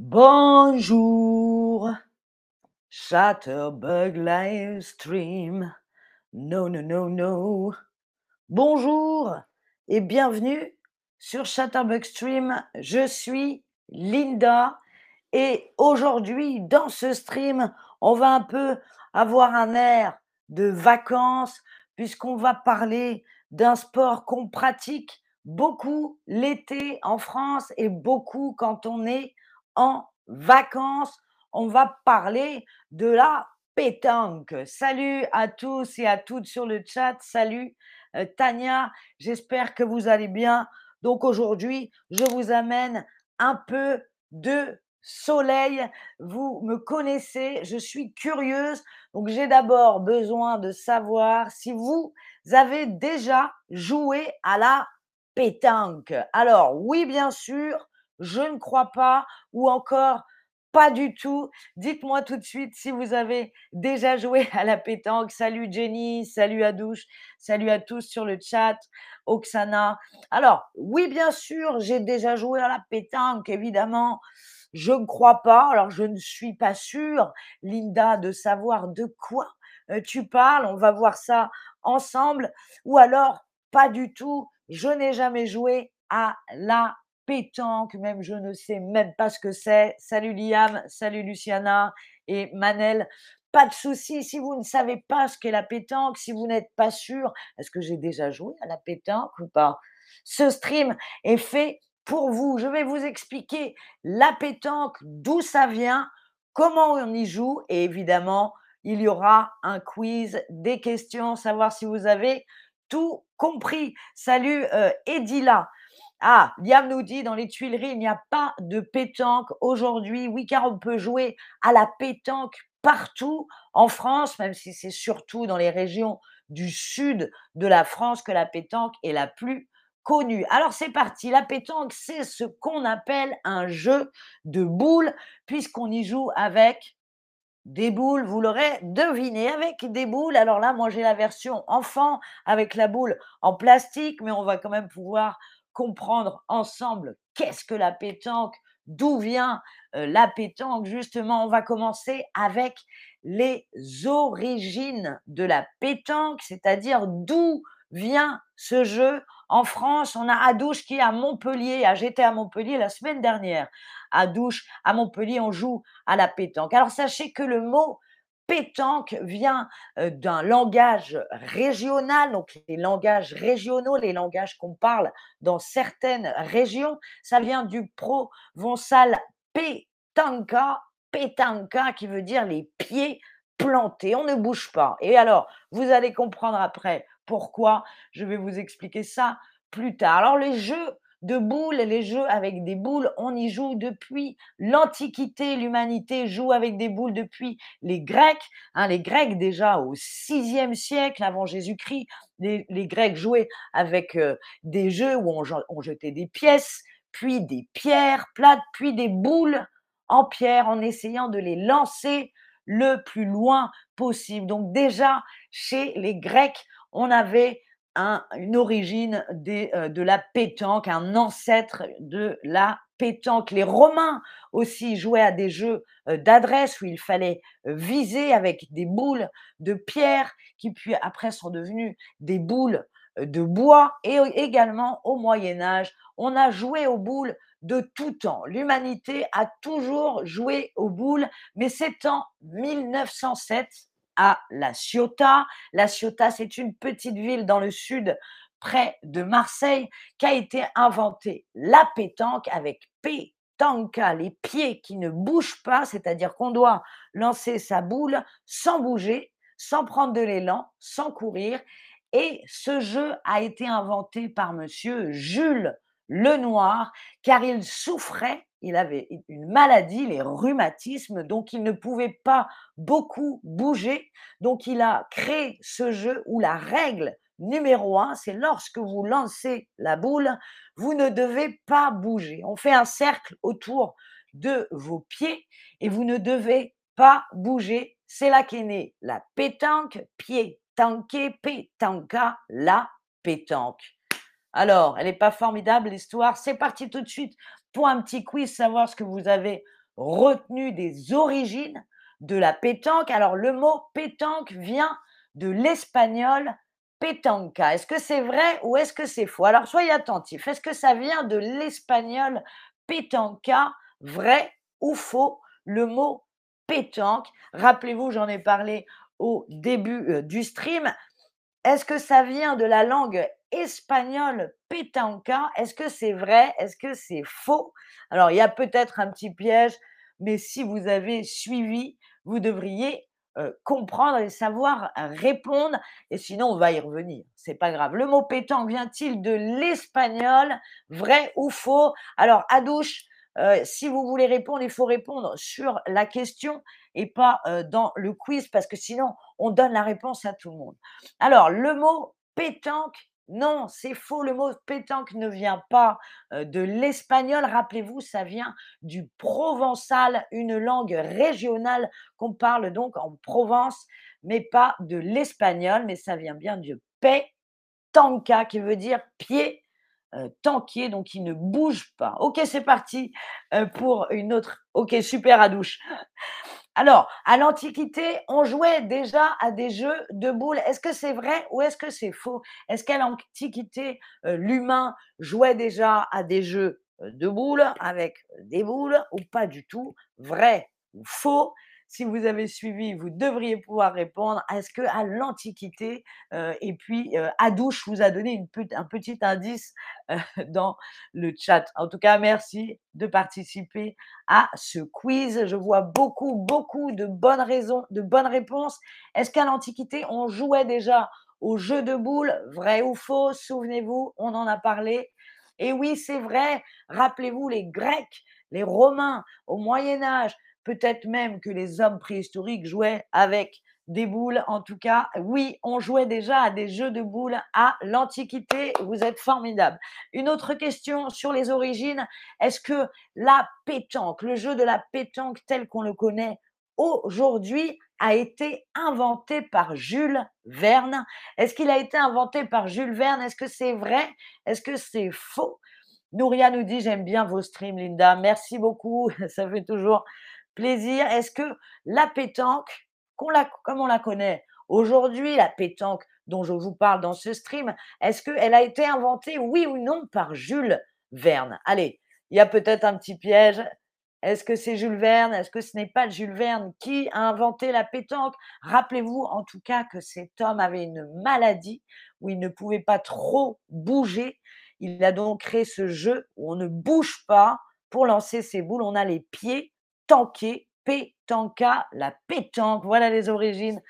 Bonjour, Chatterbug Livestream. No, no, no, no. Bonjour et bienvenue sur Chatterbug Stream. Je suis Linda et aujourd'hui, dans ce stream, on va un peu avoir un air de vacances puisqu'on va parler d'un sport qu'on pratique beaucoup l'été en France et beaucoup quand on est vacances. On va parler de la pétanque. Salut à tous et à toutes sur le chat. Salut euh, Tania, j'espère que vous allez bien. Donc aujourd'hui, je vous amène un peu de soleil. Vous me connaissez, je suis curieuse. Donc j'ai d'abord besoin de savoir si vous avez déjà joué à la pétanque. Alors oui, bien sûr, je ne crois pas ou encore pas du tout. Dites-moi tout de suite si vous avez déjà joué à la pétanque. Salut Jenny, salut Adouche, salut à tous sur le chat, Oksana. Alors, oui, bien sûr, j'ai déjà joué à la pétanque, évidemment. Je ne crois pas, alors je ne suis pas sûre, Linda, de savoir de quoi euh, tu parles. On va voir ça ensemble. Ou alors, pas du tout, je n'ai jamais joué à la pétanque, même je ne sais même pas ce que c'est. Salut Liam, salut Luciana et Manel. Pas de souci, si vous ne savez pas ce qu'est la pétanque, si vous n'êtes pas sûr, est-ce que j'ai déjà joué à la pétanque ou pas? Ce stream est fait pour vous. Je vais vous expliquer la pétanque, d'où ça vient, comment on y joue et évidemment, il y aura un quiz, des questions, savoir si vous avez tout compris. Salut euh, Edila. Ah, Liam nous dit dans les Tuileries, il n'y a pas de pétanque aujourd'hui. Oui, car on peut jouer à la pétanque partout en France, même si c'est surtout dans les régions du sud de la France que la pétanque est la plus connue. Alors c'est parti, la pétanque, c'est ce qu'on appelle un jeu de boules, puisqu'on y joue avec des boules, vous l'aurez deviné, avec des boules. Alors là, moi j'ai la version enfant avec la boule en plastique, mais on va quand même pouvoir comprendre ensemble qu'est-ce que la pétanque, d'où vient euh, la pétanque. Justement, on va commencer avec les origines de la pétanque, c'est-à-dire d'où vient ce jeu. En France, on a Adouche qui est à Montpellier. J'étais à Montpellier la semaine dernière. À Douche, à Montpellier, on joue à la pétanque. Alors sachez que le mot pétanque vient d'un langage régional, donc les langages régionaux, les langages qu'on parle dans certaines régions, ça vient du provençal pétanca, pétanca qui veut dire les pieds plantés, on ne bouge pas. Et alors, vous allez comprendre après pourquoi, je vais vous expliquer ça plus tard. Alors les jeux de boules, les jeux avec des boules, on y joue depuis l'Antiquité. L'humanité joue avec des boules depuis les Grecs. Hein, les Grecs, déjà au VIe siècle avant Jésus-Christ, les, Grecs jouaient avec euh, des jeux où on jetait des pièces, puis des pierres plates, puis des boules en pierre en essayant de les lancer le plus loin possible. Donc déjà, chez les Grecs, on avait une origine euh, de la pétanque, un ancêtre de la pétanque. Les Romains aussi jouaient à des jeux euh, d'adresse où il fallait euh, viser avec des boules de pierre qui puis après sont devenues des boules de bois. Et également au Moyen Âge, on a joué aux boules de tout temps. L'humanité a toujours joué aux boules, mais c'est en 1907 La Ciotat. La Ciotat, c'est une petite ville dans le sud près de Marseille qu'a été inventée la pétanque avec pétanca, les pieds qui ne bougent pas, c'est-à-dire qu'on doit lancer sa boule sans bouger, sans prendre de l'élan, sans courir. Et ce jeu a été inventé par monsieur Jules Lenoir, car il souffrait il avait une maladie, les rhumatismes, donc il ne pouvait pas beaucoup bouger. Donc il a créé ce jeu où la règle numéro un, c'est lorsque vous lancez la boule, vous ne devez pas bouger. On fait un cercle autour de vos pieds et vous ne devez pas bouger. C'est là qu'est née la pétanque, pied tanké, pétanka, la pétanque. Alors, elle n'est pas formidable l'histoire. C'est parti tout de suite un petit quiz, savoir ce que vous avez retenu des origines de la pétanque. Alors, le mot pétanque vient de l'espagnol pétanca. Est-ce que c'est vrai ou est-ce que c'est faux? Alors, soyez attentifs. Est-ce que ça vient de l'espagnol pétanca, vrai ou faux? Le mot pétanque, rappelez-vous, j'en ai parlé au début euh, du stream. Est-ce que ça vient de la langue espagnole pétanca Est-ce que c'est vrai? Est-ce que c'est faux? Alors, il y a peut-être un petit piège, mais si vous avez suivi, vous devriez comprendre et savoir répondre. Et sinon, on va y revenir. C'est pas grave. Le mot pétanque vient-il de l'espagnol? Vrai ou faux? Alors, à douche, si vous voulez répondre, il faut répondre sur la question et pas dans le quiz parce que sinon, on donne la réponse à tout le monde. Alors, le mot pétanque non, c'est faux. Le mot pétanque ne vient pas de l'espagnol. Rappelez-vous, ça vient du provençal, une langue régionale qu'on parle donc en Provence, mais pas de l'espagnol, mais ça vient bien du pétanca qui veut dire pied tanquier, donc il ne bouge pas. Ok, c'est parti pour une autre. Ok, super à douche. Alors, à l'Antiquité, on jouait déjà à des jeux de boules. Est-ce que c'est vrai ou est-ce que c'est faux? Est-ce qu'à l'Antiquité, euh, l'humain jouait déjà à des jeux euh, de boules avec des boules ou pas du tout? Vrai ou faux? Si vous avez suivi, vous devriez pouvoir répondre. Est-ce que à l'Antiquité, euh, et puis euh, Adouche vous a donné un petit indice euh, dans le chat. En tout cas, merci de participer à ce quiz. Je vois beaucoup, beaucoup de bonnes raisons, de bonnes réponses. Est-ce qu'à l'Antiquité, on jouait déjà au jeu de boules Vrai ou faux? Souvenez-vous, on en a parlé. Et oui, c'est vrai. Rappelez-vous les Grecs, les Romains au Moyen Âge, peut-être même que les hommes préhistoriques jouaient avec des boules. En tout cas, oui, on jouait déjà à des jeux de boules à l'Antiquité. Vous êtes formidable. Une autre question sur les origines. Est-ce que la pétanque, le jeu de la pétanque tel qu'on le connaît aujourd'hui, a été inventé par Jules Verne? Est-ce qu'il a été inventé par Jules Verne? Est-ce que c'est vrai? Est-ce que c'est faux? Nouria nous dit j'aime bien vos streams, Linda. Merci beaucoup. Ça fait toujours plaisir? Est-ce que la pétanque, comme on la connaît aujourd'hui, la pétanque dont je vous parle dans ce stream, est-ce qu'elle a été inventée, oui ou non, par Jules Verne? Allez, il y a peut-être un petit piège. Est-ce que c'est Jules Verne? Est-ce que ce n'est pas Jules Verne qui a inventé la pétanque? Rappelez-vous en tout cas que cet homme avait une maladie où il ne pouvait pas trop bouger. Il a donc créé ce jeu où on ne bouge pas pour lancer ses boules. On a les pieds tanké, pétanca, la pétanque. Voilà les origines.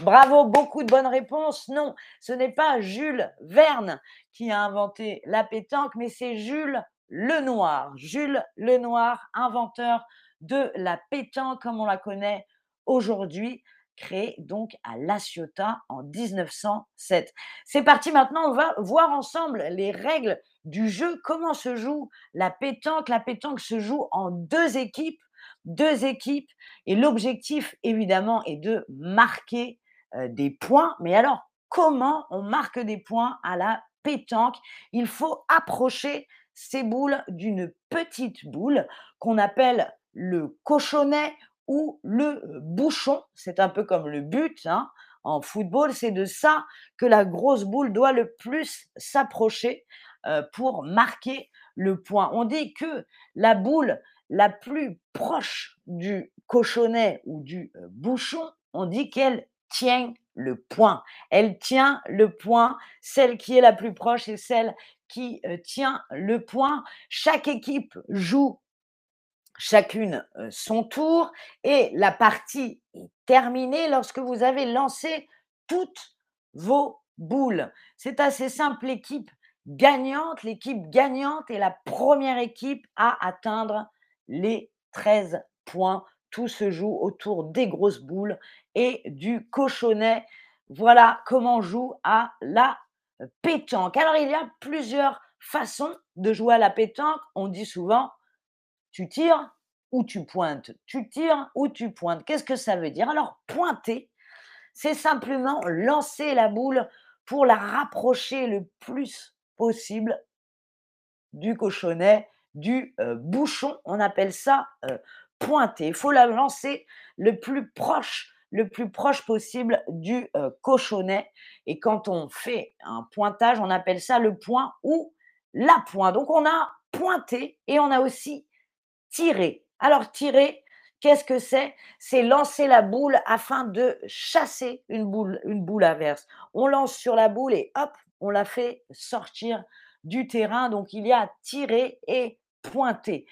Bravo, beaucoup de bonnes réponses. Non, ce n'est pas Jules Verne qui a inventé la pétanque, mais c'est Jules Lenoir. Jules Lenoir, inventeur de la pétanque comme on la connaît aujourd'hui, créé donc à La Ciotat en 1907. C'est parti maintenant, on va voir ensemble les règles du jeu, comment se joue la pétanque? La pétanque se joue en deux équipes deux équipes et l'objectif évidemment est de marquer des points. Mais alors, comment on marque des points à la pétanque? Il faut approcher ces boules d'une petite boule qu'on appelle le cochonnet ou le bouchon. C'est un peu comme le but. Hein. En football, c'est de ça que la grosse boule doit le plus s'approcher pour marquer le point. On dit que la boule la plus proche du cochonnet ou du bouchon, on dit qu'elle tient le point. Elle tient le point. Celle qui est la plus proche est celle qui tient le point. Chaque équipe joue chacune son tour et la partie est terminée lorsque vous avez lancé toutes vos boules. C'est assez simple, l'équipe gagnante, l'équipe gagnante est la première équipe à atteindre les 13 points. Tout se joue autour des grosses boules et du cochonnet. Voilà comment on joue à la pétanque. Alors, il y a plusieurs façons de jouer à la pétanque. On dit souvent, tu tires ou tu pointes. Tu tires ou tu pointes. Qu'est-ce que ça veut dire? Alors, pointer, c'est simplement lancer la boule pour la rapprocher le plus possible du cochonnet du bouchon. On appelle ça pointer. Il faut la lancer le plus proche le plus proche possible du euh, cochonnet. Et quand on fait un pointage, on appelle ça le point ou la pointe. Donc on a pointé et on a aussi tiré. Alors tirer, qu'est-ce que c'est? C'est lancer la boule afin de chasser une boule, une boule inverse. On lance sur la boule et hop, on la fait sortir du terrain. Donc il y a tirer et pointer.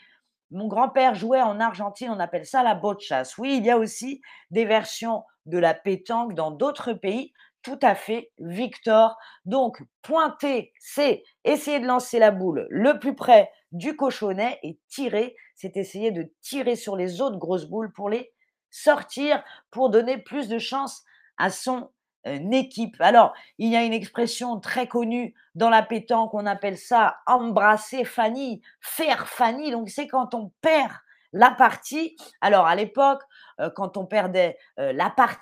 Mon grand-père jouait en Argentine, on appelle ça la chasse. Oui, il y a aussi des versions de la pétanque dans d'autres pays. Tout à fait, Victor. Donc, pointer, c'est essayer de lancer la boule le plus près du cochonnet et tirer, c'est essayer de tirer sur les autres grosses boules pour les sortir, pour donner plus de chance à son équipe. Alors, il y a une expression très connue dans la pétanque, on appelle ça embrasser Fanny, faire Fanny. Donc, c'est quand on perd la partie. Alors, à l'époque, quand on perdait la partie,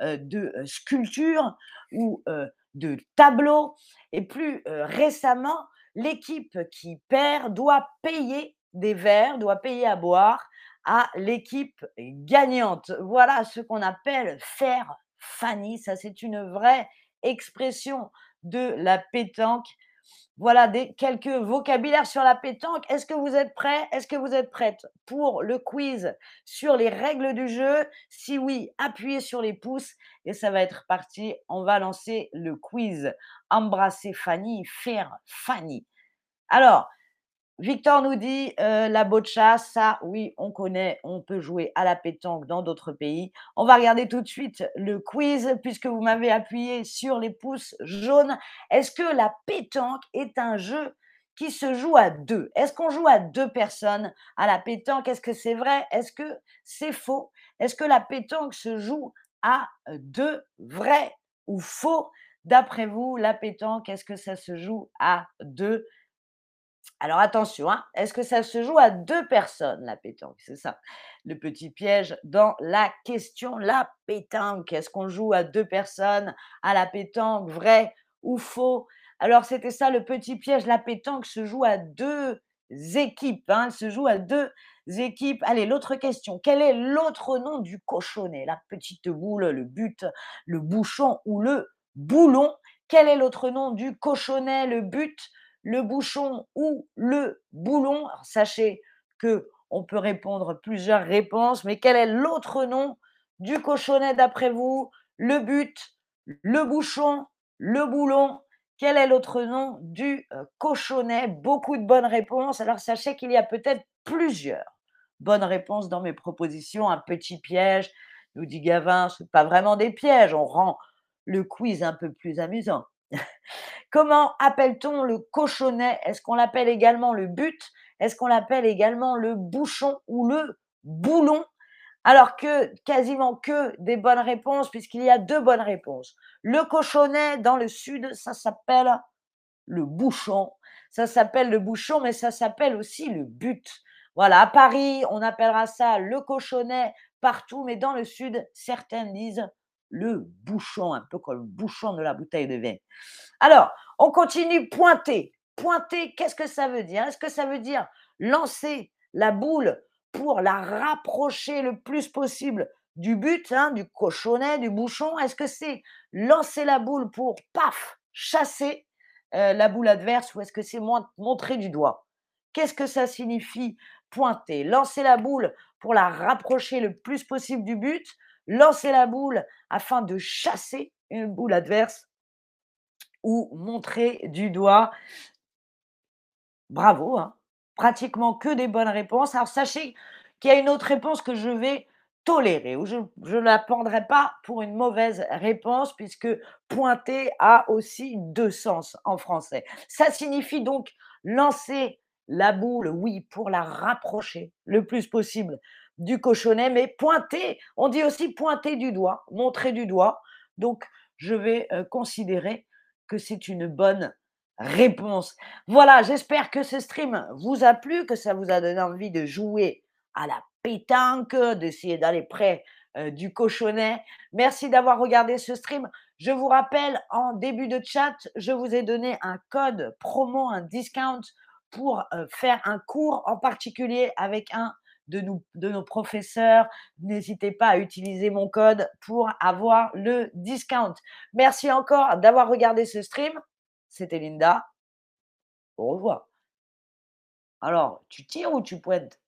de sculpture ou de tableau. Et plus récemment, l'équipe qui perd doit payer des verres, doit payer à boire à l'équipe gagnante. Voilà ce qu'on appelle faire Fanny. Ça, c'est une vraie expression de la pétanque. Voilà quelques vocabulaires sur la pétanque. Est-ce que vous êtes prêts? Est-ce que vous êtes prête pour le quiz sur les règles du jeu? Si oui, appuyez sur les pouces et ça va être parti. On va lancer le quiz. Embrasser Fanny, faire Fanny. Alors, Victor nous dit euh, la boccia, ça, oui, on connaît, on peut jouer à la pétanque dans d'autres pays. On va regarder tout de suite le quiz puisque vous m'avez appuyé sur les pouces jaunes. Est-ce que la pétanque est un jeu qui se joue à deux? Est-ce qu'on joue à deux personnes à la pétanque? Est-ce que c'est vrai? Est-ce que c'est faux? Est-ce que la pétanque se joue à deux? Vrai ou faux? D'après vous, la pétanque, est-ce que ça se joue à deux? Alors attention, hein, est-ce que ça se joue à deux personnes, la pétanque? C'est ça, le petit piège dans la question. La pétanque, est-ce qu'on joue à deux personnes à la pétanque, vrai ou faux? Alors c'était ça le petit piège. La pétanque se joue à deux équipes. Hein, elle se joue à deux équipes. Allez, l'autre question. Quel est l'autre nom du cochonnet? La petite boule, le but, le bouchon ou le boulon? Quel est l'autre nom du cochonnet, le but le bouchon ou le boulon. sachez que on peut répondre plusieurs réponses, mais quel est l'autre nom du cochonnet d'après vous? Le but, le bouchon, le boulon. Quel est l'autre nom du euh, cochonnet? Beaucoup de bonnes réponses. Alors sachez qu'il y a peut-être plusieurs bonnes réponses dans mes propositions. Un petit piège, nous dit Gavin, ce pas vraiment des pièges. On rend le quiz un peu plus amusant. Comment appelle-t-on le cochonnet? Est-ce qu'on l'appelle également le but? Est-ce qu'on l'appelle également le bouchon ou le boulon? Alors que quasiment que des bonnes réponses, puisqu'il y a deux bonnes réponses. Le cochonnet dans le sud, ça s'appelle le bouchon. Ça s'appelle le bouchon, mais ça s'appelle aussi le but. Voilà, à Paris, on appellera ça le cochonnet partout, mais dans le sud, certains disent le bouchon, un peu comme le bouchon de la bouteille de vin. Alors, on continue, pointer. Pointer, qu'est-ce que ça veut dire? Est-ce que ça veut dire lancer la boule pour la rapprocher le plus possible du but, hein, du cochonnet, du bouchon? Est-ce que c'est lancer la boule pour, paf, chasser euh, la boule adverse ou est-ce que c'est montrer du doigt? Qu'est-ce que ça signifie pointer? Lancer la boule pour la rapprocher le plus possible du but lancer la boule afin de chasser une boule adverse ou montrer du doigt. Bravo, hein. pratiquement que des bonnes réponses. Alors sachez qu'il y a une autre réponse que je vais tolérer, ou je ne la prendrai pas pour une mauvaise réponse, puisque pointer a aussi deux sens en français. Ça signifie donc lancer la boule, oui, pour la rapprocher le plus possible du cochonnet, mais pointer, on dit aussi pointer du doigt, montrer du doigt. Donc, je vais euh, considérer que c'est une bonne réponse. Voilà, j'espère que ce stream vous a plu, que ça vous a donné envie de jouer à la pétanque, d'essayer d'aller près euh, du cochonnet. Merci d'avoir regardé ce stream. Je vous rappelle, en début de chat, je vous ai donné un code promo, un discount pour euh, faire un cours en particulier avec un de, nos professeurs. N'hésitez pas à utiliser mon code pour avoir le discount. Merci encore d'avoir regardé ce stream. C'était Linda. Au revoir. Alors, tu tires ou tu pointes?